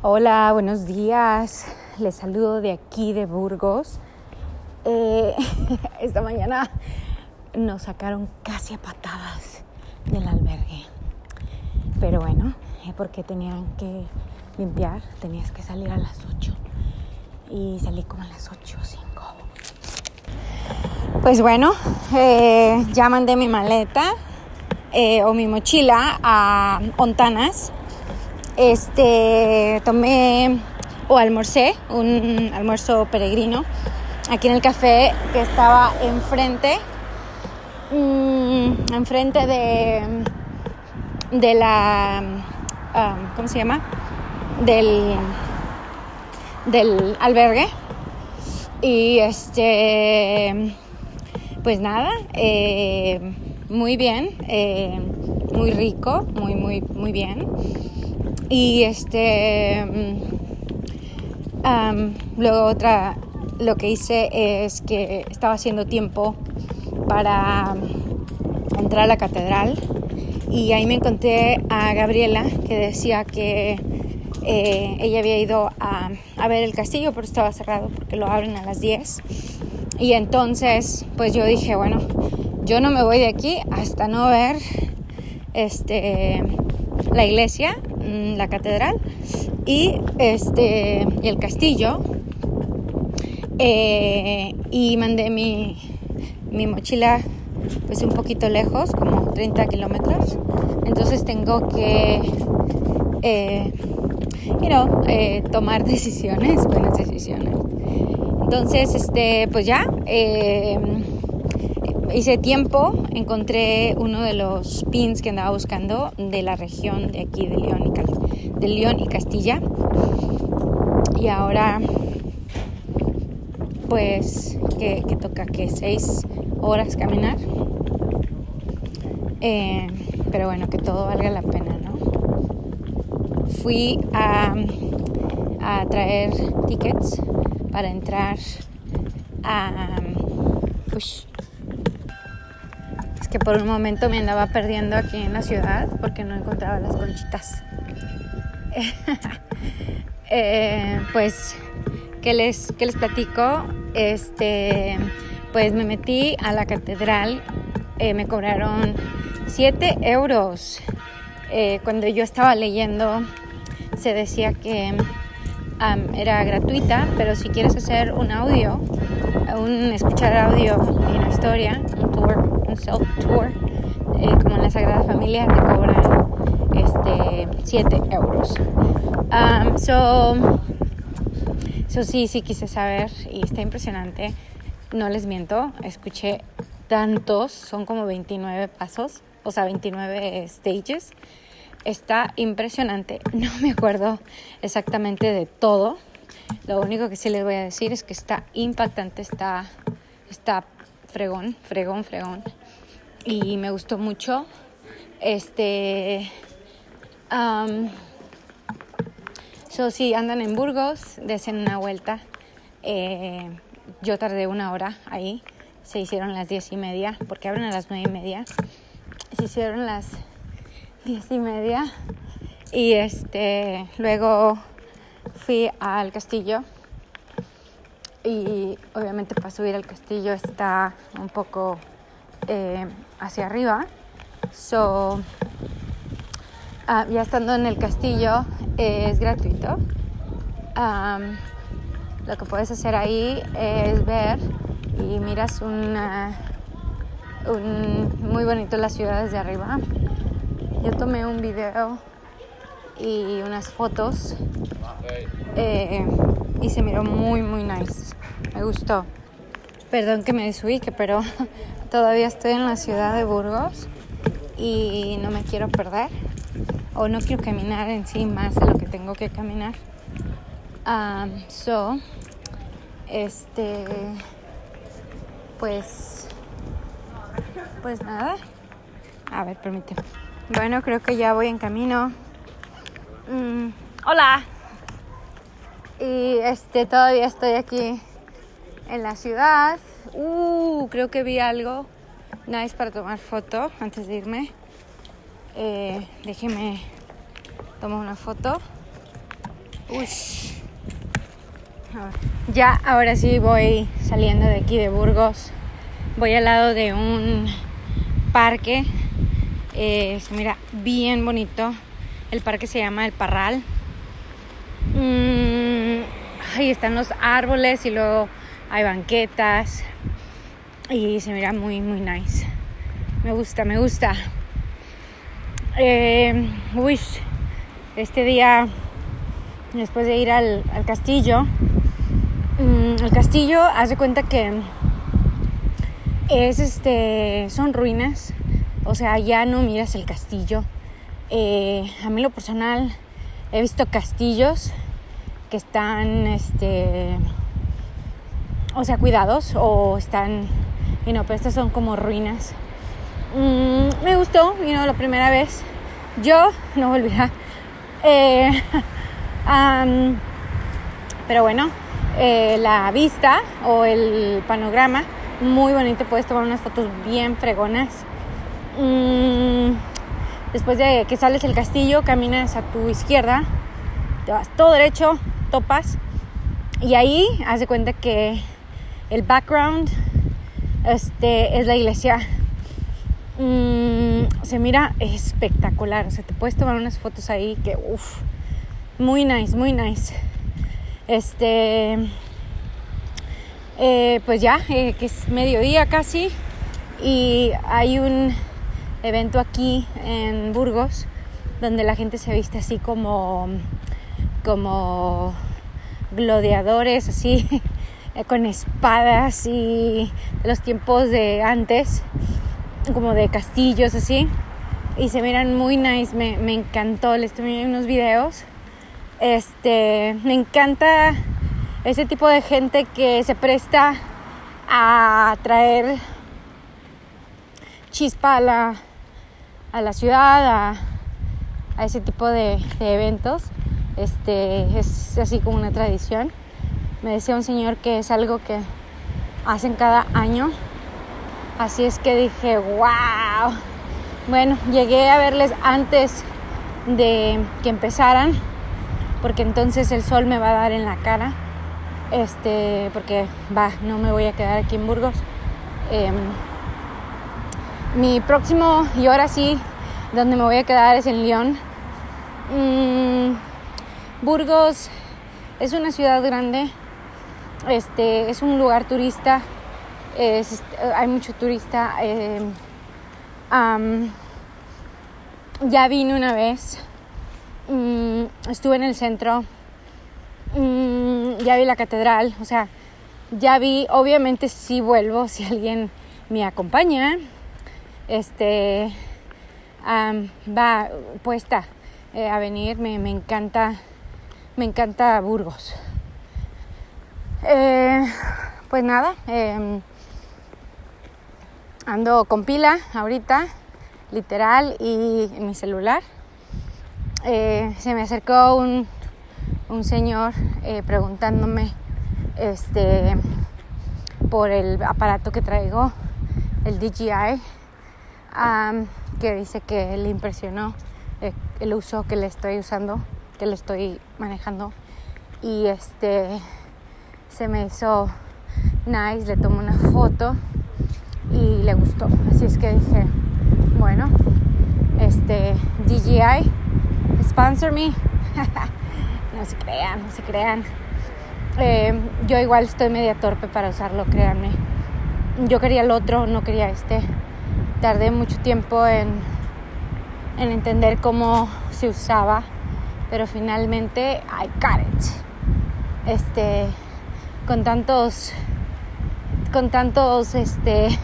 Hola, buenos días. Les saludo de aquí de Burgos. Eh, esta mañana nos sacaron casi a patadas del albergue. Pero bueno, eh, porque tenían que limpiar, tenías que salir a las 8. Y salí como a las 8 o 5. Pues bueno, eh, ya mandé mi maleta eh, o mi mochila a Ontanas. Este, tomé o almorcé un almuerzo peregrino aquí en el café que estaba enfrente, mmm, enfrente de, de la, um, ¿cómo se llama? Del, del albergue. Y este, pues nada, eh, muy bien, eh, muy rico, muy, muy, muy bien. Y este, um, luego otra, lo que hice es que estaba haciendo tiempo para entrar a la catedral. Y ahí me encontré a Gabriela que decía que eh, ella había ido a, a, ver el castillo pero estaba cerrado porque lo abren a las 10 y entonces pues yo dije bueno yo no me voy de aquí hasta no ver este la iglesia la catedral y este el castillo eh, y mandé mi, mi mochila pues un poquito lejos, como 30 kilómetros. Entonces tengo que, eh, you know, eh, tomar decisiones, buenas decisiones. Entonces, este, pues ya, hice tiempo, encontré uno de los pins que andaba buscando de la región de aquí de León y, Castilla. Y ahora pues que, toca que seis horas caminar. Eh, pero bueno, que todo valga la pena, ¿no? Fui a, a traer tickets para entrar a... Ush. Que por un momento me andaba perdiendo aquí en la ciudad porque no encontraba las conchitas. eh, pues, ¿qué les, ¿qué les platico? Este, pues me metí a la catedral, eh, me cobraron 7 euros. Eh, cuando yo estaba leyendo se decía que era gratuita, pero si quieres hacer un audio, un escuchar audio de una historia, un un self tour, eh, como en la Sagrada Familia, te cobran este 7 euros. Um, so, so sí, sí quise saber y está impresionante. No les miento, escuché tantos, son como 29 pasos, o sea, 29 stages. Está impresionante. No me acuerdo exactamente de todo. Lo único que sí les voy a decir es que está impactante, está, está fregón, fregón, fregón. Y me gustó mucho. Este. Um, so, si andan en Burgos, desen una vuelta. Eh, yo tardé una hora ahí. Se hicieron las diez y media, porque abren a las nueve y media. Se hicieron las diez y media. Y este, luego fui al castillo. Y obviamente para subir al castillo está un poco eh, hacia arriba. So, uh, ya estando en el castillo es gratuito. Lo que puedes hacer ahí es ver y miras un, muy bonito la ciudad desde arriba. Yo tomé un video y unas fotos eh, y se miró muy muy nice. Me gustó. Perdón que me desubique, pero todavía estoy en la ciudad de Burgos y no me quiero perder o no quiero caminar en sí más de lo que tengo que caminar. Um, so, este, pues, pues nada. A ver, permíteme. Bueno, creo que ya voy en camino. Mm, hola. Y este, todavía estoy aquí en la ciudad. Uh, creo que vi algo nice para tomar foto antes de irme. Eh, déjeme tomar una foto. Ya, ahora sí voy saliendo de aquí de Burgos. Voy al lado de un parque. Eh, se mira bien bonito. El parque se llama El Parral. Mm, ahí están los árboles y luego hay banquetas. Y se mira muy, muy nice. Me gusta, me gusta. Eh, uy, este día, después de ir al, castillo, mm, el castillo, haz de cuenta que es este, son ruinas, o sea, ya no miras el castillo. Eh, a mí lo personal he visto castillos que están, este, o sea, cuidados o están, y no, pero estas son como ruinas. Mm, me gustó, vino la primera vez. Yo no volverá eh, pero bueno, eh, la vista o el panorama, muy bonito, puedes tomar unas fotos bien fregonas. Mm, después de que sales del castillo, caminas a tu izquierda, te vas todo derecho, topas, y ahí haz de cuenta que el background este, es la iglesia Mm, se mira espectacular. O sea, te puedes tomar unas fotos ahí que, uff, muy nice, muy nice. Este, eh, pues ya, eh, que es mediodía casi, y hay un evento aquí en Burgos donde la gente se viste así como, como gladiadores, así, con espadas y los tiempos de antes como de castillos así y se miran muy nice, me, me encantó, les tomé unos videos. Este, me encanta ese tipo de gente que se presta a traer chispa a la, a la ciudad, a, a ese tipo de, de, eventos. Este, es así como una tradición. Me decía un señor que es algo que hacen cada año Así es que dije, wow. Bueno, llegué a verles antes de que empezaran, porque entonces el sol me va a dar en la cara. Este, porque va, no me voy a quedar aquí en Burgos. Em, mi próximo, y ahora sí, donde me voy a quedar es en León. Mm, Burgos es una ciudad grande, este, es un lugar turista hay mucho turista. Eh, ya vine una vez, mm, estuve en el centro, mm, ya vi la catedral, o sea, ya vi, obviamente si vuelvo si alguien me acompaña, este, va puesta eh, a venir, me, me, encanta, me encanta Burgos. Eh, pues nada, em, Ando con pila ahorita, literal, y en mi celular. Eh, se me acercó un, un señor eh, preguntándome este, por el aparato que traigo, el DJI, que dice que le impresionó el uso que le estoy usando, que le estoy manejando. Y este se me hizo nice, le tomé una foto y le gustó. Así es que dije, bueno, este DJI, sponsor me. no se crean, no se crean. Eh, yo igual estoy media torpe para usarlo, créanme. Yo quería el otro, no quería este. Tardé mucho tiempo en, en entender cómo se usaba, pero finalmente I got it. Este, con tantos con tantos este,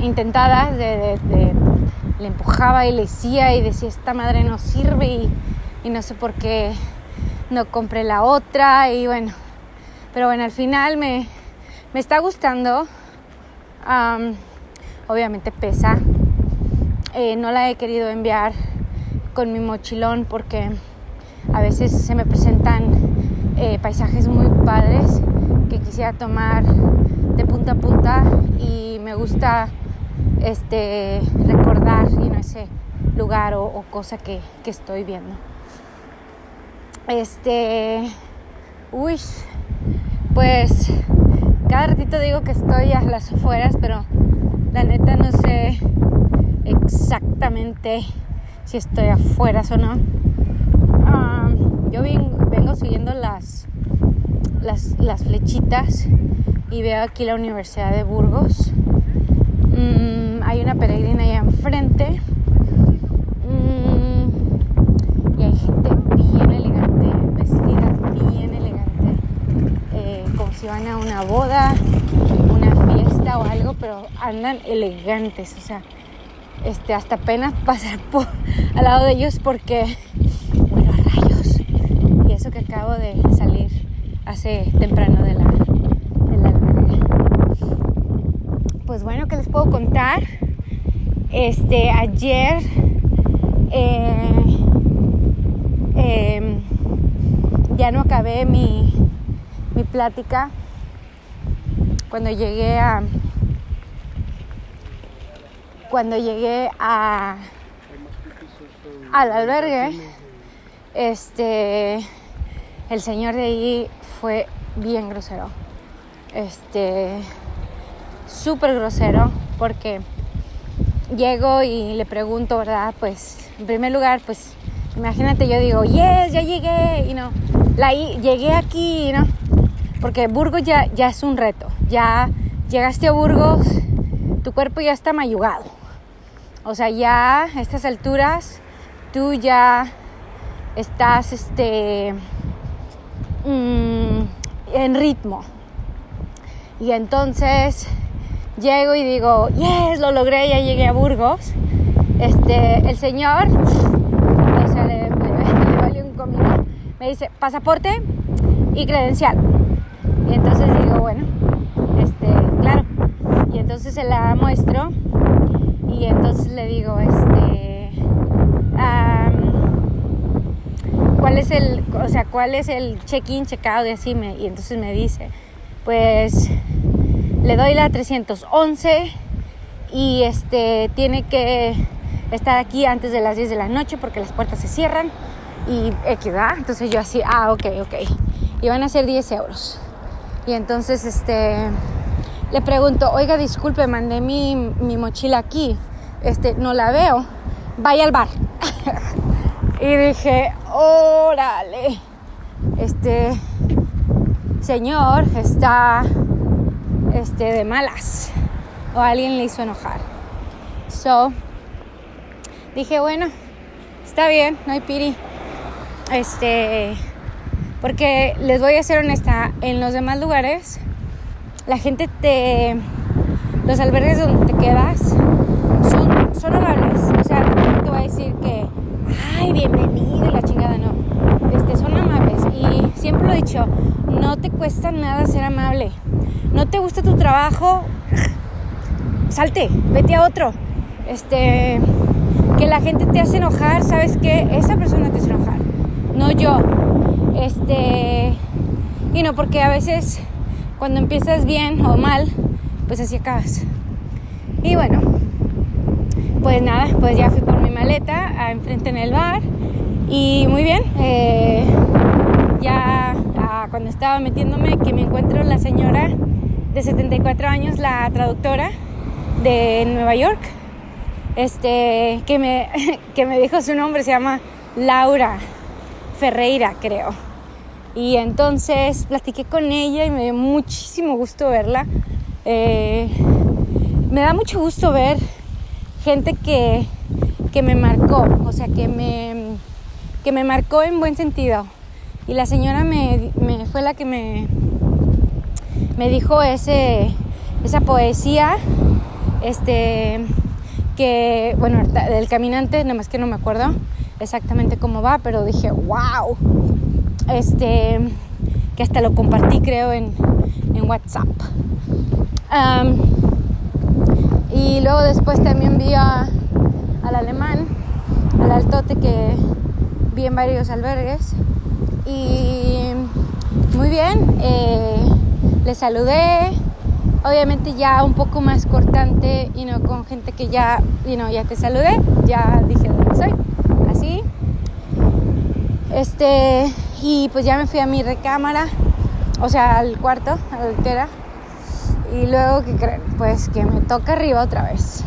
intentadas de, le empujaba y le decía y decía esta madre no sirve y, no sé por qué no compré la otra y bueno pero bueno al final me, me está gustando obviamente pesa eh, no la he querido enviar con mi mochilón porque a veces se me presentan eh, paisajes muy padres que quisiera tomar de punta a punta y me gusta este, recordar ese lugar o, cosa que, estoy viendo. Este, uy, pues cada ratito digo que estoy a las afueras, pero la neta no sé exactamente si estoy afuera o no. Ah, yo vengo, siguiendo las, las, flechitas y veo aquí la Universidad de Burgos. Mm, hay una peregrina allá enfrente. Mm, y hay gente bien elegante, vestida bien elegante, eh, como si van a una boda, una fiesta o algo, pero andan elegantes, o sea, este, hasta apenas pasar al lado de ellos porque, bueno, rayos. Y eso que acabo de salir hace temprano de la, de Pues bueno, ¿qué les puedo contar? Este, ayer eh, em, ya no acabé mi, mi plática cuando llegué a cuando llegué a, al albergue, este, el señor de ahí fue bien grosero. Este, súper grosero, porque llego y le pregunto, ¿verdad? Pues, en primer lugar, pues, imagínate, yo digo, yes, ya llegué, y no, la, llegué aquí, ¿no? Porque Burgos ya, ya es un reto, ya llegaste a Burgos, tu cuerpo ya está mayugado. O sea, ya a estas alturas tú ya estás este, mm, en ritmo. Y entonces llego y digo, yes, lo logré, ya llegué a Burgos. Este, el señor, me dice, pasaporte y credencial. Y entonces digo, bueno, este, claro. Y entonces se la muestro y entonces le digo, este, ¿cuál es el, o sea, cuál es el check-in, check-out y así? Y entonces me dice, pues le doy la 311 y este, tiene que estar aquí antes de las 10 de la noche porque las puertas se cierran y equidad. Entonces yo así, ah, ok, ok. Y van a ser 10 euros. Y entonces, este, le pregunto, oiga, disculpe, mandé mi, mi mochila aquí, este, no la veo, vaya al bar. y dije, órale, este señor está este, de malas o alguien le hizo enojar. So, dije, bueno, está bien, no hay piri. Este, porque les voy a ser honesta, en los demás lugares la gente te... Los albergues donde te quedas son, amables. O sea, no te voy a decir que, ay, bienvenido la chingada, no. Este, son amables. Y siempre lo he dicho, no te cuesta nada ser amable. No te gusta tu trabajo, salte, vete a otro. Este, que la gente te hace enojar, ¿sabes qué? Esa persona te hace enojar, no yo. Este, y no, porque a veces cuando empiezas bien o mal, pues así acabas. Y bueno, pues nada, pues ya fui por mi maleta a enfrente en el bar y muy bien. Eh, ya ah, cuando estaba metiéndome que me encuentro la señora de 74 años, la traductora de Nueva York, este, que, me, que me dijo su nombre, se llama Laura Ferreira, creo. Y entonces platiqué con ella y me dio muchísimo gusto verla. Eh, me da mucho gusto ver gente que, que me marcó, o sea, que me, que me marcó en buen sentido. Y la señora me, fue la que me, me dijo ese, esa poesía, este, que, bueno, del caminante, nada más que no me acuerdo exactamente cómo va, pero dije, wow, este, que hasta lo compartí creo en, en WhatsApp. y luego después también vi al alemán, al altote que vi en varios albergues. Y muy bien, eh, le saludé, obviamente ya un poco más cortante y no con gente que ya, you know, ya te saludé, ya dije dónde soy, así. Este, Y pues ya me fui a mi recámara, o sea, al cuarto, a la altera. Y luego, que creen? Pues que me toca arriba otra vez.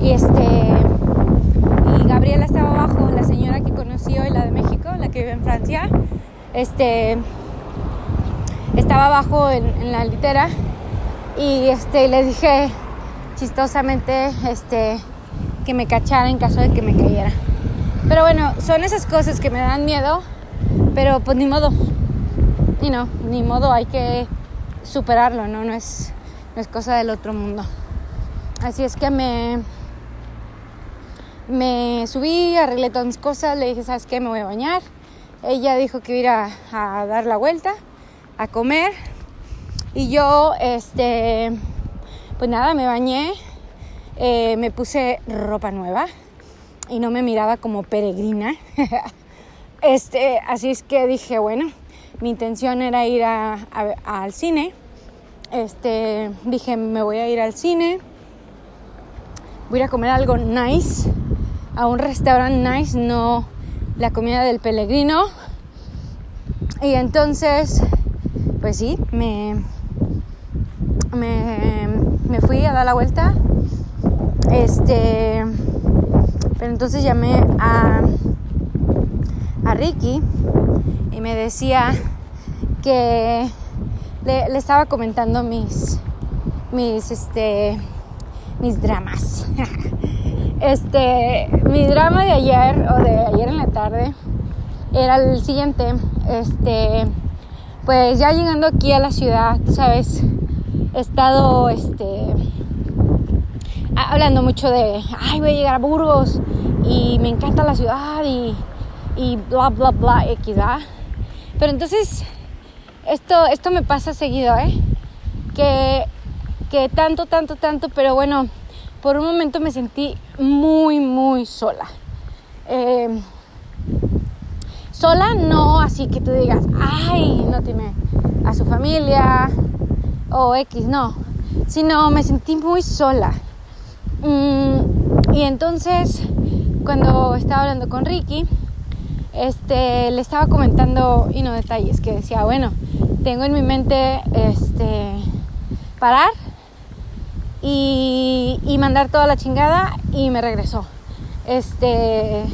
Y este. Y Gabriela estaba abajo, la señora que conocí hoy, la de México, la que vive en Francia. Este. Estaba abajo en, la litera. Y este, le dije chistosamente este, que me cachara en caso de que me cayera. Pero bueno, son esas cosas que me dan miedo, pero pues ni modo. Y no, ni modo, hay que superarlo, ¿no? No es, no es cosa del otro mundo. Así es que me, me subí, arreglé todas mis cosas, le dije, ¿sabes qué? Me voy a bañar. Ella dijo que iba a, a dar la vuelta, a comer. Y yo, este, pues nada, me bañé, eh, me puse ropa nueva y no me miraba como peregrina. este, así es que dije, bueno, mi intención era ir al cine. Este, dije, me voy a ir al cine. Voy a a comer algo nice, a un restaurante nice, no la comida del peregrino. Y entonces, pues sí, me, me, me fui a dar la vuelta este, pero entonces llamé a, a Ricky y me decía que le, estaba comentando mis, mis, este, mis dramas. Este, mi drama de ayer o de ayer en la tarde era el siguiente. Este, pues ya llegando aquí a la ciudad, sabes, he estado, este, hablando mucho de, ay, voy a llegar a Burgos y me encanta la ciudad y, y bla, bla, bla, equidad. Pero entonces, esto, esto me pasa seguido, ¿eh? Que, que tanto, tanto, tanto, pero bueno, por un momento me sentí muy, muy sola. Em, sola no así que tú digas, ay, no tiene a su familia o X, no, sino me sentí muy sola. Mm, y entonces, cuando estaba hablando con Ricky, este, le estaba comentando y no detalles que decía, bueno, tengo en mi mente este, parar y, mandar toda la chingada y me regresó. Este,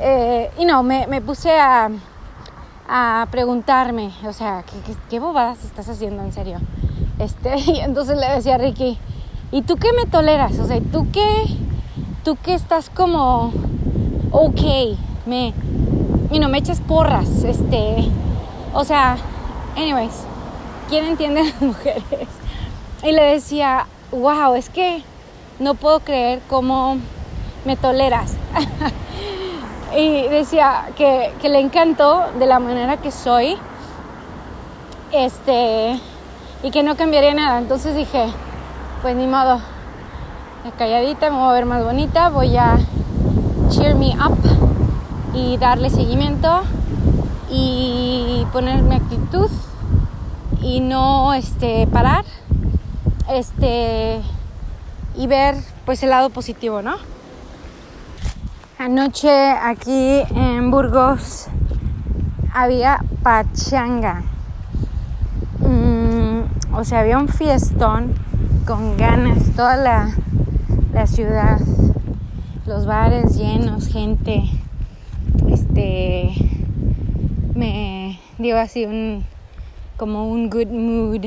eh, y no, me, puse a, a, preguntarme, o sea, ¿qué, qué, bobadas estás haciendo en serio? Este, y entonces le decía a Ricky, ¿Y tú qué me toleras? O sea, ¿tú qué, tú qué estás como, ok, me, y no me echas porras, este, o sea, anyways, ¿quién entiende a las mujeres? Y le decía, wow, es que no puedo creer cómo me toleras. y decía que, que le encantó de la manera que soy, este, y que no cambiaría nada. Entonces dije, pues ni modo. Calladita, me voy a ver más bonita. Voy a cheer me up y darle seguimiento y ponerme actitud y no este parar este y ver pues el lado positivo no anoche aquí en Burgos había pachanga. Mm, o sea había un fiestón con ganas, toda la, ciudad, los bares llenos, gente, este, me dio así un, como un good mood,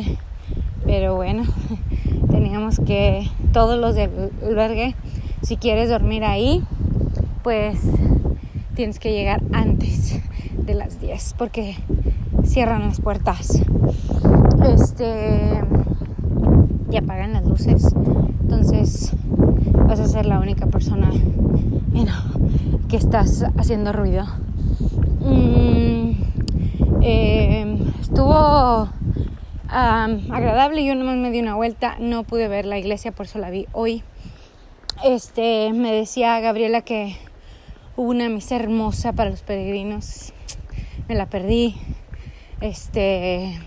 pero bueno, teníamos que, todos los del albergue, si quieres dormir ahí, pues tienes que llegar antes de las 10 porque cierran las puertas. Este y apagan las luces. Entonces vas a ser la única persona que estás haciendo ruido. Mm, eh, estuvo agradable, yo nomás me di una vuelta, no pude ver la iglesia, por eso la vi hoy. Este, me decía Gabriela que hubo una misa hermosa para los peregrinos. Me la perdí. Este,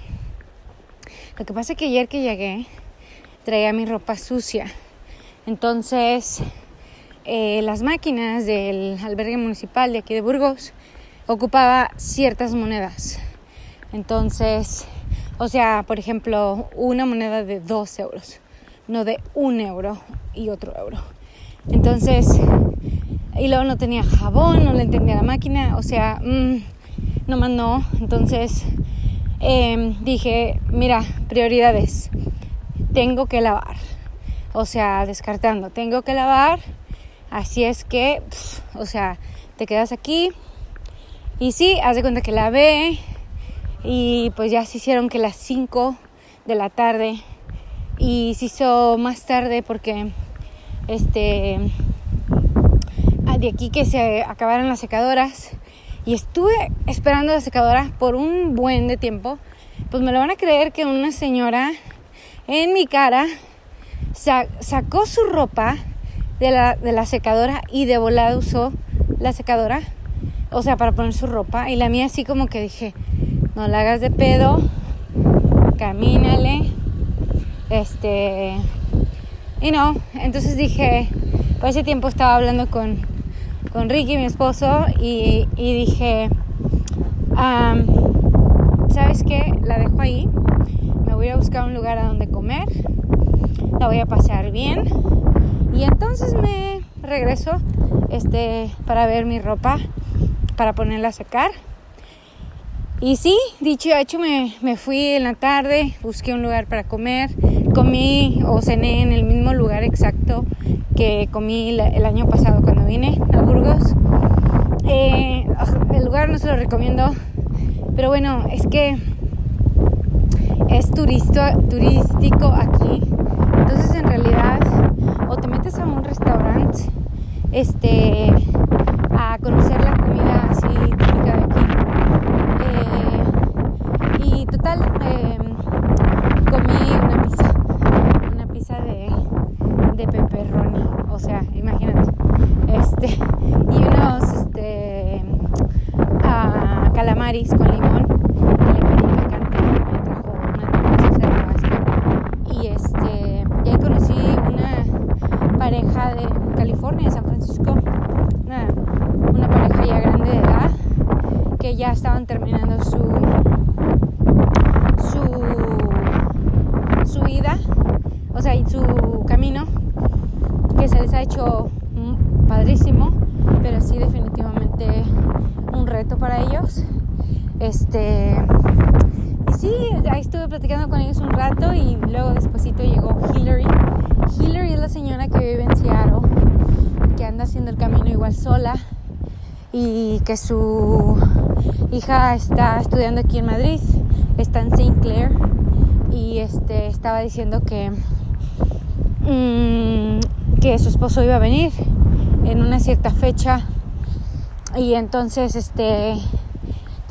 lo que pasa es que ayer que llegué, traía mi ropa sucia. Entonces, eh, las máquinas del albergue municipal de aquí de Burgos ocupaba ciertas monedas. Entonces, o sea, por ejemplo, una moneda de 2 euros, no de un euro y otro euro. Entonces, y luego no tenía jabón, no le entendía la máquina, o sea, mmm, nomás no. Entonces, em, dije, mira, prioridades, tengo que lavar. O sea, descartando, tengo que lavar. Así es que, o sea, te quedas aquí. Y sí, haz de cuenta que lavé. Y pues ya se hicieron que las 5 de la tarde. Y se hizo más tarde porque, este, ah, de aquí que se acabaron las secadoras. Y estuve esperando la secadora por un buen de tiempo. Pues me lo van a creer que una señora en mi cara sacó su ropa de la, secadora y de volada usó la secadora, o sea, para poner su ropa. Y la mía así como que dije, no la hagas de pedo, camínale, este, y no, entonces dije, por ese tiempo estaba hablando con, con Ricky, mi esposo, y, y dije, ¿sabes qué? La dejo ahí, me voy a buscar un lugar a donde comer la voy a pasar bien. Y entonces me regreso este, para ver mi ropa, para ponerla a secar. Y sí, dicho y hecho, me, me, fui en la tarde, busqué un lugar para comer, comí o cené en el mismo lugar exacto que comí el año pasado cuando vine a Burgos. Eh, el lugar no se lo recomiendo, pero bueno, es que es turístico aquí en realidad o te metes a un restaurante este, a conocer la comida así típica de aquí. Eh, y total, em, comí una pizza, una pizza de, de pepperoni, o sea, imagínate, este, y unos este, uh, calamaris con limón de San Francisco, una, pareja ya grande de edad, que ya estaban terminando su, su, su vida, o sea, y su camino, que se les ha hecho padrísimo, pero sí definitivamente un reto para ellos. Este, y sí, ahí estuve platicando con ellos un rato y luego despuesito llegó Hillary. Hillary es la señora que vive en Seattle que anda haciendo el camino igual sola y que su hija está estudiando aquí en Madrid, está en St. Clair y este, estaba diciendo que, mm, que su esposo iba a venir en una cierta fecha y entonces este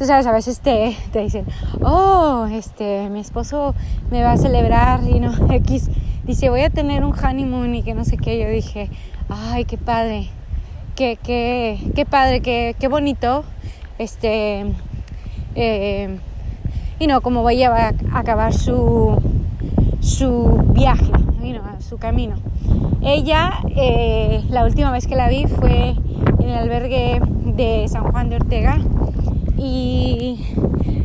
a veces te, te dicen oh este mi esposo me va a celebrar y no X dice voy a tener un honeymoon y que no sé qué yo dije ay, qué padre, qué, qué, qué padre, qué, qué bonito, este, eh, y no, como vaya a acabar su, su viaje, su camino. Ella, eh, la última vez que la vi fue en el albergue de San Juan de Ortega y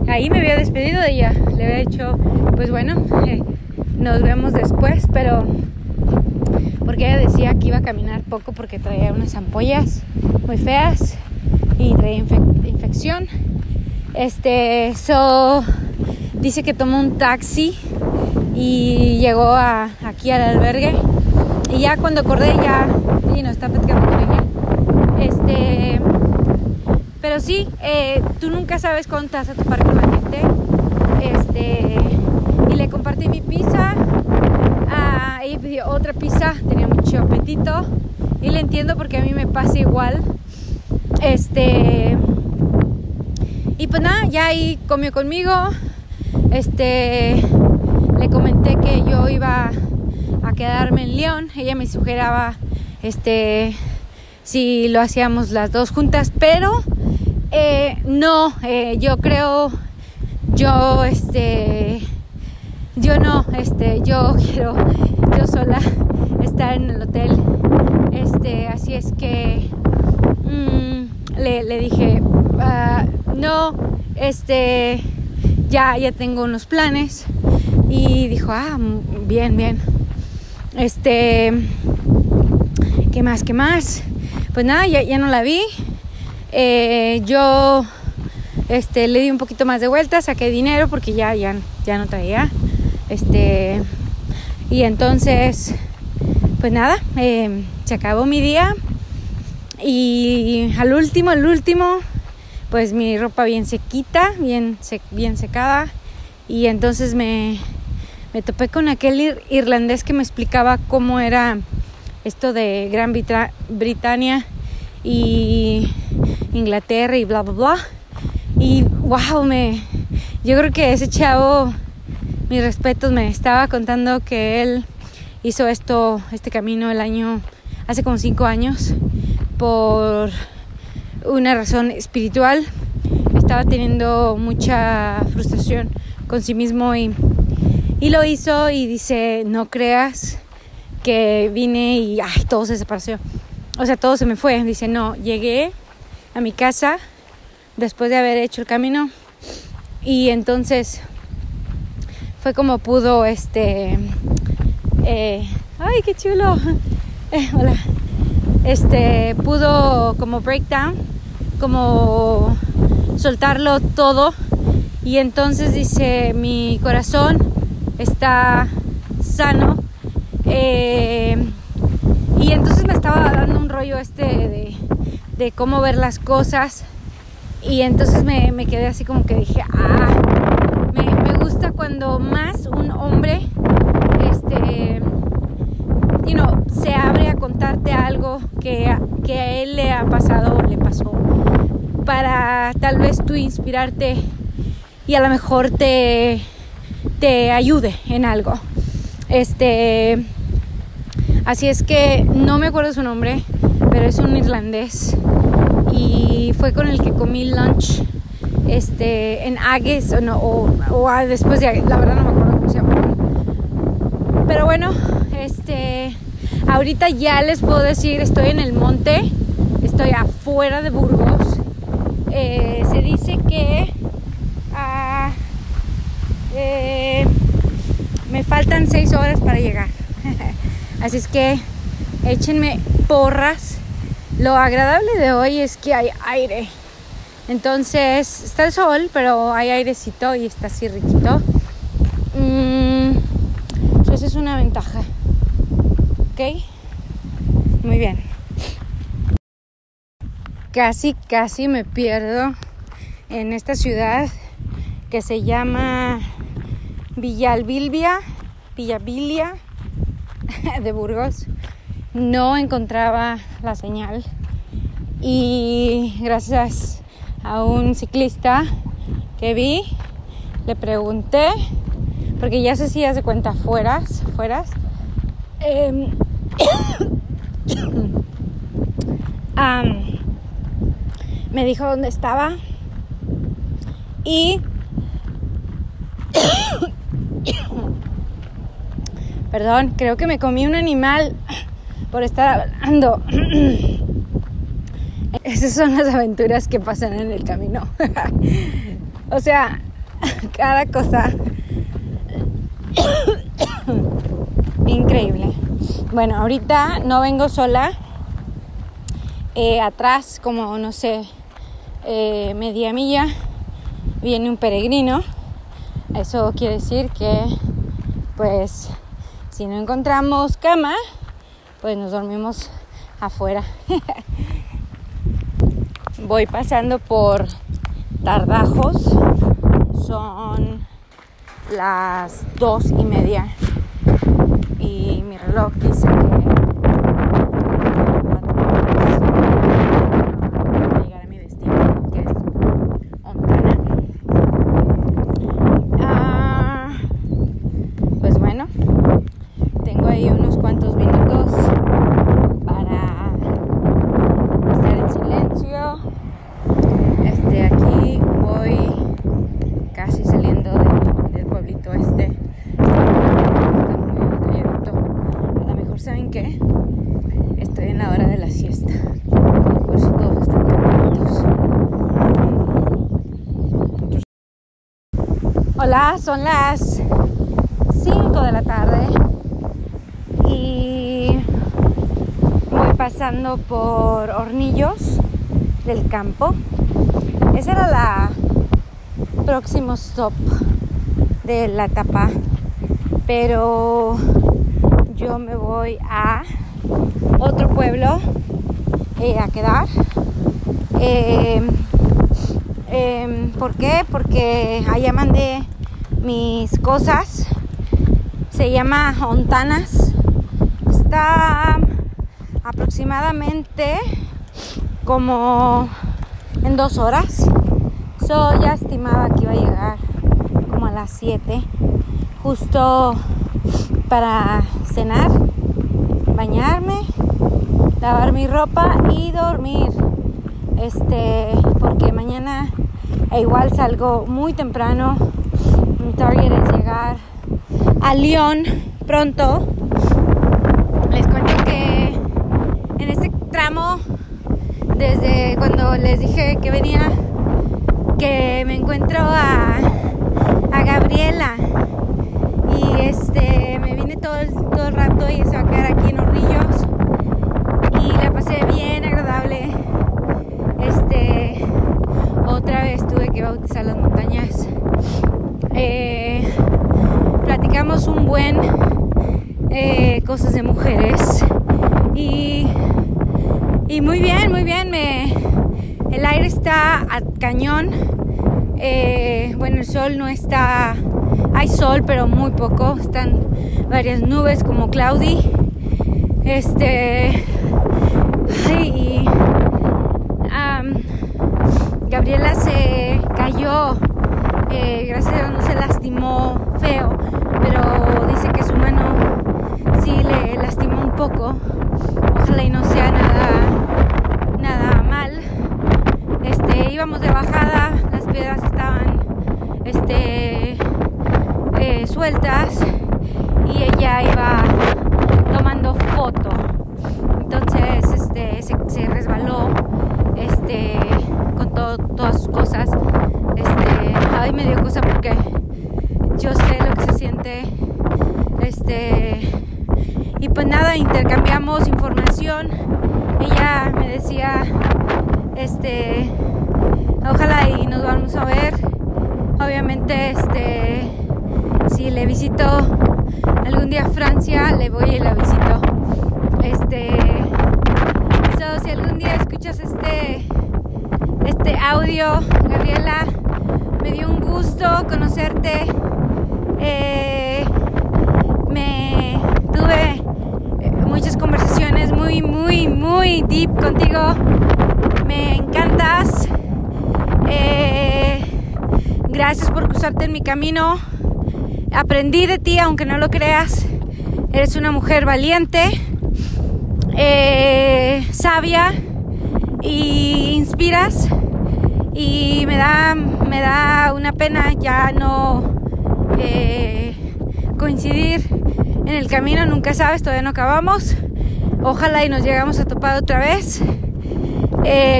ahí me había despedido de ella. Le había dicho, pues bueno, nos vemos después, pero porque ella decía que iba a caminar poco porque traía unas ampollas muy feas y traía infección. Este, so, dice que tomó un taxi y llegó a, aquí al albergue. Y ya cuando acordé, ya, y no está platicando con ella. Este, pero sí, eh, tú nunca sabes cuándo te vas a topar con la gente. Este, y le compartí mi pizza Ah, ella pidió otra pizza, tenía mucho apetito y le entiendo porque a mí me pasa igual. Este y pues nada, ya ahí comió conmigo. Este le comenté que yo iba a quedarme en León. Ella me sugeraba este si lo hacíamos las dos juntas, pero eh, no, eh, yo creo, yo este yo no, este, yo quiero yo sola estar en el hotel. Este, así es que mm, le, dije, ah, no, este, ya, ya tengo unos planes. Y dijo, ah, bien, bien. Este, ¿qué más? ¿Qué más? Pues nada, ya, ya no la vi. Eh, yo este, le di un poquito más de vuelta, saqué dinero porque ya, ya, ya no traía. Este, y entonces, pues nada, eh, se acabó mi día. Y al último, al último, pues mi ropa bien sequita, bien, bien secada. Y entonces me, me topé con aquel irlandés que me explicaba cómo era esto de Gran Bretaña y Inglaterra y bla, bla, bla. Y wow, me, yo creo que ese chavo, mis respetos, me estaba contando que él hizo esto, este camino el año, hace como cinco años, por una razón espiritual. Estaba teniendo mucha frustración con sí mismo y y lo hizo y dice, no creas que vine y ay, todo se separó. O sea, todo se me fue. Dice, no, llegué a mi casa después de haber hecho el camino y entonces fue como pudo, este, eh, ay, qué chulo. Eh, hola. Este, pudo como breakdown, como soltarlo todo. Y entonces dice, mi corazón está sano. Eh, y entonces me estaba dando un rollo este de, cómo ver las cosas. Y entonces me, quedé así como que dije, ah, me, gusta cuando más un hombre, este, you know, se abre a contarte algo que, que a él le ha pasado o le pasó. Para tal vez tú inspirarte y a lo mejor te, te ayude en algo. Este, así es que no me acuerdo su nombre, pero es un irlandés y fue con el que comí lunch este, en Agnes o, no, o, después de la verdad no me acuerdo. Pero bueno, este, ahorita ya les puedo decir, estoy en el monte, estoy afuera de Burgos. Eh, se dice que eh, me faltan seis horas para llegar. Así es que échenme porras. Lo agradable de hoy es que hay aire. Entonces está el sol, pero hay airecito y está así riquito. Mm, esa es una ventaja. ¿Ok? Muy bien. Casi, casi me pierdo en esta ciudad que se llama Villalbilvia, Villabilia de Burgos, no encontraba la señal y gracias a un ciclista que vi, le pregunté, porque ya se si de cuenta fueras, fueras, em, me dijo dónde estaba y Perdón, creo que me comí un animal por estar hablando. Esas son las aventuras que pasan en el camino. o sea, cada cosa increíble. Bueno, ahorita no vengo sola. Eh, atrás, como no sé, eh, media milla, viene un peregrino. Eso quiere decir que, pues, si no encontramos cama, pues nos dormimos afuera. Voy pasando por Tardajos. Son las dos y media. Y mi reloj dice que Estoy en la hora de la siesta. Por eso todos están calientes. Ya son las 5 de la tarde y voy por hornillos del campo. Ese era la próximo stop de la etapa, pero yo me voy a otro pueblo eh, a quedar. Eh, ¿Por qué? Porque allá mandé mis cosas. Se llama Hontanas. Está aproximadamente como en dos horas. So, ya estimaba que iba a llegar como a las 7, justo para cenar, bañarme, lavar mi ropa y dormir. Este, porque mañana igual salgo muy temprano. Mi target es llegar a Lyon pronto. Les cuento que en este desde cuando les dije que venía, que me encuentro a, a Gabriela. Y este me vine todo todo el rato y se va a quedar aquí en Hornillos y la pasé bien agradable. Este otra vez tuve que bautizar las montañas. Eh, platicamos un buen eh, cosas de mujeres. Y, y muy bien muy bien me el aire está a cañón. Eh, bueno, el sol no está. Hay sol, pero muy poco. Están varias nubes como cloudy. Este. Y. Gabriela se cayó. Eh, gracias a Dios no se lastimó feo. Pero dice que su mano sí le lastimó un poco. Ojalá y no sea nada. Nada mal este, íbamos de bajada, las piedras estaban este, eh, sueltas y ella iba tomando foto. Entonces este, se, resbaló este, con todas sus cosas. Este, ay, me dio cosa porque yo sé lo que se siente. Este, y pues nada, intercambiamos información. Ella me decía este, ojalá y nos vamos a ver. Obviamente, este, si le visito algún día a Francia, le voy y la visito. Este, so, si algún día escuchas este, este audio, Gabriela, me dio un gusto conocerte. Eh, me tuve muchas conversaciones muy, muy, muy deep contigo me encantas. Eh, gracias por cruzarte en mi camino. Aprendí de ti, aunque no lo creas. Eres una mujer valiente, eh, sabia y inspiras. Y me da, me da una pena ya no eh, coincidir en el camino. Nunca sabes, todavía no acabamos. Ojalá y nos llegamos a topar otra vez.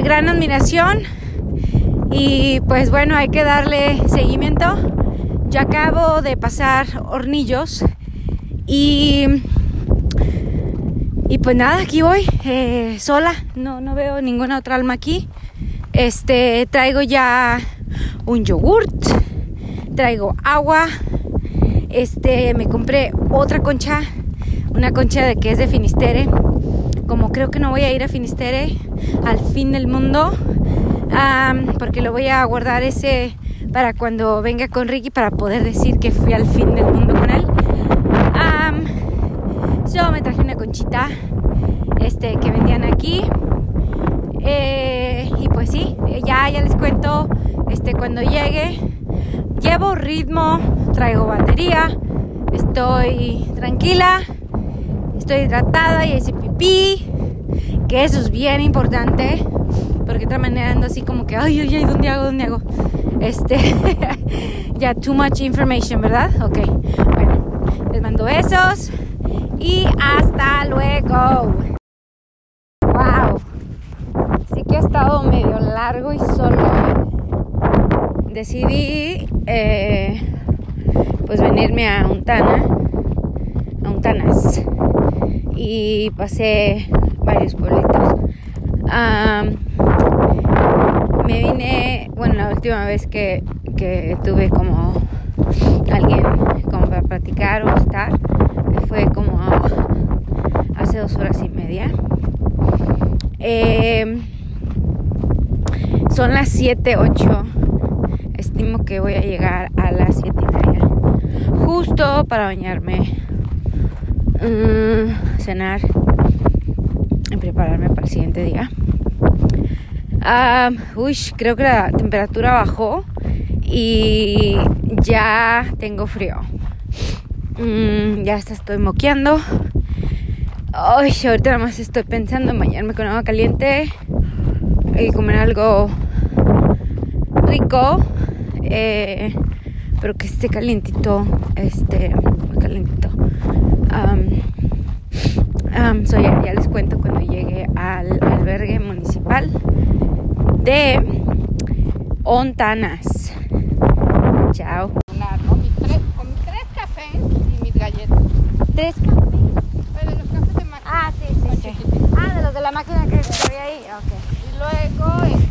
Gran admiración y pues bueno, hay que darle seguimiento. Ya acabo de pasar hornillos y, y pues nada, aquí voy eh, sola, no, no veo ninguna otra alma aquí. Este, traigo ya un yogurt, traigo agua, este, me compré otra concha, una concha de que es de Finistere como creo que no voy a ir a Finisterre al fin del mundo, porque lo voy a guardar ese para cuando venga con Ricky para poder decir que fui al fin del mundo con él. yo me traje una conchita este, que vendían aquí. Eh, y pues sí, ya, ya les cuento este, cuando llegue. Llevo ritmo, traigo batería, estoy tranquila, estoy hidratada y ese que eso es bien importante, porque de otra manera ando así como que, ay, ay, ay, ¿dónde hago? ¿Dónde hago? Este, ya, too much information, ¿verdad? Ok, bueno, les mando besos y hasta luego. Wow, sí que ha estado medio largo y solo decidí eh, pues venirme a Untana, a Untanas y pasé varios pueblitos. Um, me vine, bueno, la última vez que, que tuve como alguien como para platicar o estar, fue como hace dos horas y media. Eh, son las 7, 8. Estimo que voy a llegar a las 7 y media. Justo para bañarme, mm, cenar y prepararme para el siguiente día. Uh, uy, creo que la temperatura bajó y ya tengo frío. Mm, ya hasta estoy moqueando. Ay, ahorita nada más estoy pensando en bañarme con agua caliente y comer algo rico, eh, pero que esté calientito, este, muy calientito. Um, ya, ya, les cuento cuando llegue al albergue municipal de Ontanas. Chao. Tres, con mis tres cafés y mis galletas. ¿Tres cafés? Pero de los cafés de máquina. Ah, sí, sí. sí. Ah, de los de la máquina que había ahí. Okay. Y luego. Este,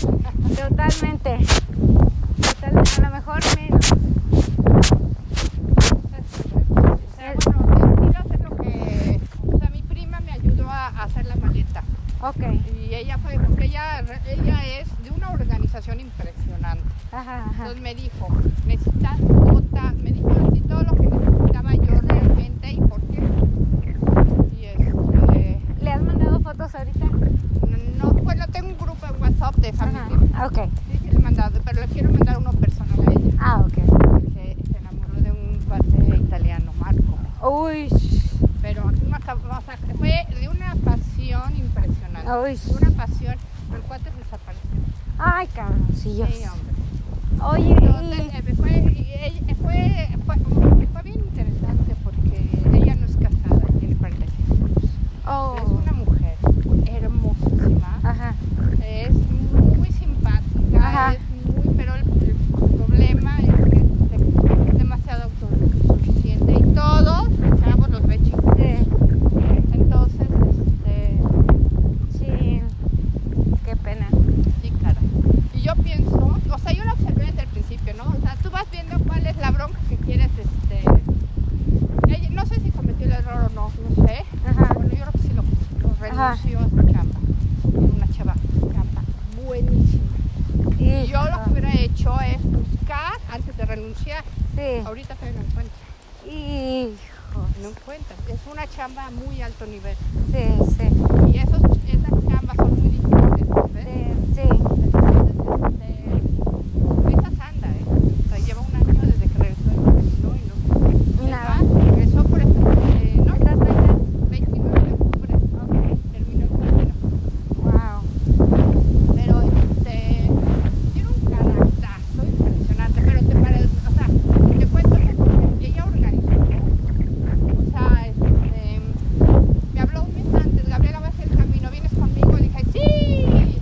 Totalmente. Buenísima. Y yo lo que hubiera hecho es buscar antes de renunciar. Sí. Ahorita todavía no encuentro. Hijo. No encuentro. Es una chamba a muy alto nivel. Sí, sí. Y esos, esas chambas son muy difíciles. ¿ves? Sí, sí. Entonces, este, esas anda, ¿eh? O sea, lleva un año desde que regresó de México y no. Y nada. Ah, Regresó por esta, eh, no, ¿Estas fechas? 29 de octubre. Terminó el camino. Wow. Pero este, tiene un carácter impresionante, pero te parece, o sea, te cuento que porque ella organizó. O sea, este, me habló un mes antes, Gabriela va a hacer el camino, vienes conmigo, le dije, sí.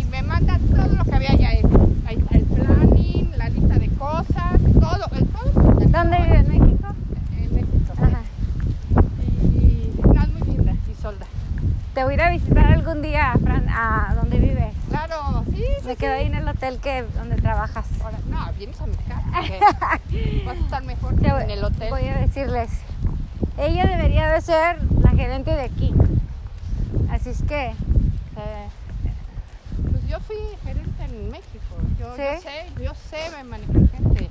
Y me manda todo lo que había ya hecho. Ahí está el planning, la lista de cosas, todo, el todo. ¿Dónde vive? ¿En México? En México. Ajá. Y no, es muy linda, y solda. Te voy a ir a visitar algún día, Fran, a donde vives. Claro, sí, sí. Me quedo ahí en el hotel que donde trabajas. Ahora, no, vienes a mi casa. porque Vas a estar mejor Te que voy, en el hotel. voy a decirles. Ella debería de ser la gerente de aquí. Así es que, Eh, pues yo fui gerente en México. Yo, ¿Sí? yo sé, yo sé me manejar gente.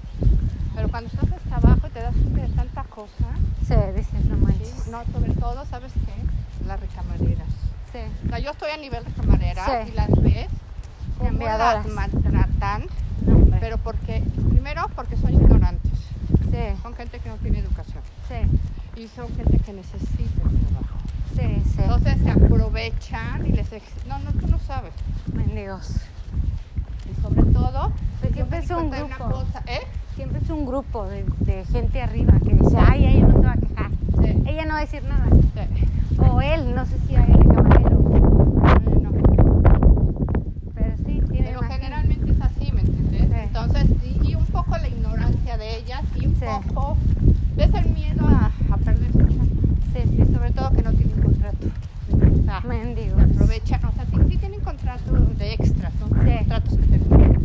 Pero cuando estás hasta abajo y te das cuenta de tanta cosa, se dices, no ¿sí? manches. no, sobre todo, ¿sabes qué? Las recamareras. Sí. O sea, yo estoy a nivel de camarera Sí. y las ves las maltratan, No, pero porque, primero porque son ignorantes, Sí, son gente que no tiene educación sí, y son gente que necesita el trabajo. sí, sí. Entonces se aprovechan y les ex- no, no, tú no sabes. Mendigos. Y sobre todo, Pues siempre es un grupo. cosa, ¿eh? Siempre es un grupo de, de gente arriba que dice, ay, ella no se va a quejar. Ella no va a decir nada. sí. O él, no sé si hay el camarero. Bueno, Pero sí, tiene pero más- generalmente es así, ¿me entiendes? Sí. Entonces, y, y un poco la ignorancia de ellas y un Sí. poco es el miedo a, a perder su chamba. Sí, Y sí. sobre todo que no tienen contrato. O sea, Mendigos. se aprovechan, o sea, sí, sí tienen contrato de extras, ¿no? Sí. Contratos que terminan,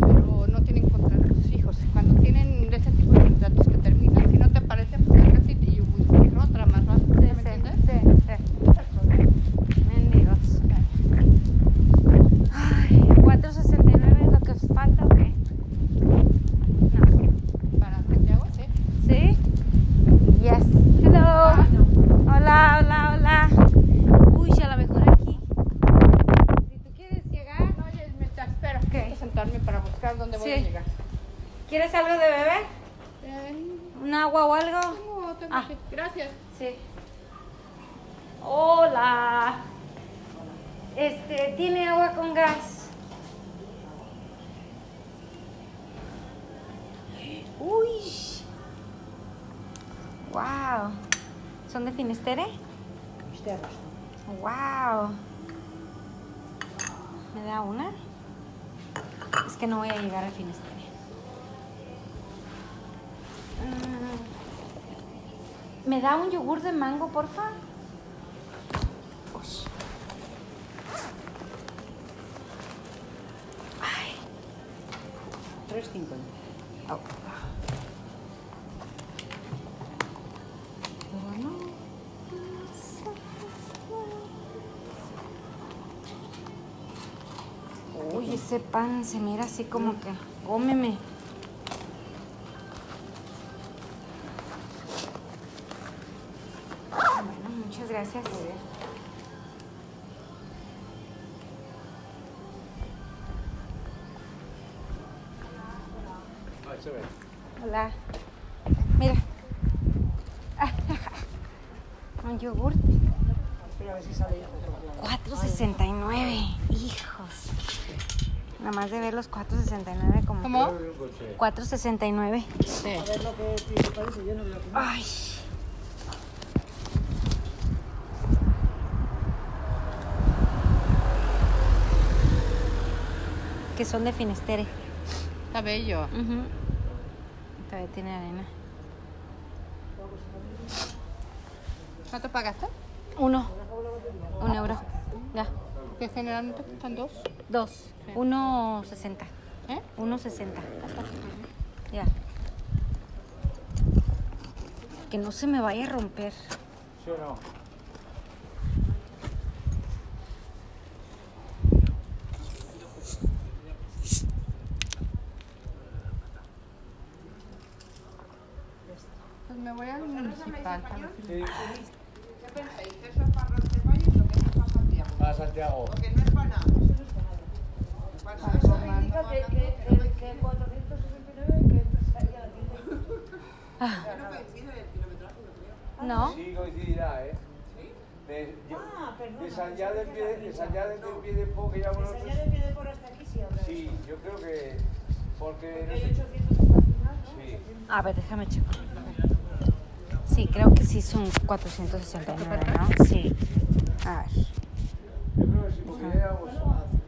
pero no tienen contratos fijos. Cuando tienen ese tipo de contratos que terminan, si no te parece, pues lárgate y busca otra más rápido, Sí, ¿me sí, entiendes? sí, sí. Ese es el problema. Mendigos. Ay, 469 es lo que os falta o qué? No. Para Santiago, sí. ¿Sí? Yes. Hello. Ah, no. Hola, hola, hola. Uy, a lo mejor aquí. Si tú quieres llegar, No, oye, me te espero. Ok. Tengo que sentarme para buscar dónde voy a Sí. llegar. ¿quieres algo de beber? Eh, ¿Un agua o algo? no, tengo Ah. que- Gracias. Sí. Hola. Este, ¿tiene agua con gas? Uy. Wow. ¿Son de Finestere? Wow. ¿Me da una? Es que no voy a llegar al Finestere. Mm. ¿Me da un yogur de mango, porfa? Ush. Ay. 3.50. Oh. Uy, ese pan se mira así como que. Cómeme. 4.69 como. ¿Cómo? 4.69. Sí. A ver lo que te parece, yo no. Ay. Que son de Finestere. Está bello. Ujú. Todavía tiene arena. ¿Cuánto pagaste? Uno. Un euro. Ya. Que generalmente cuestan dos. Dos. Uno sesenta. ¿Eh? Uno sesenta. Ya. Que no se me vaya a romper. Yo no. Pues me voy al municipal para Santiago? a Santiago. Porque no es para nada. Para nada. Eso me indica que, que, que, que 469 que empezaría tiene. Ya no coincide el kilometraje, yo creo. ¿No? Sí, coincidirá, ¿eh? De, yo- Ah, perdona, de San Ya del pie, de San Ya del pie de Po que llaman Esa ya nosotros. le quedé por hasta aquí, sí, habrá. Sí, yo creo que. Porque. Porque no hay sé- 800 hasta el final, ¿no? Sí. A ver, déjame checar. Sí, creo que sí son 469, ¿no? Sí. A ver. Yo creo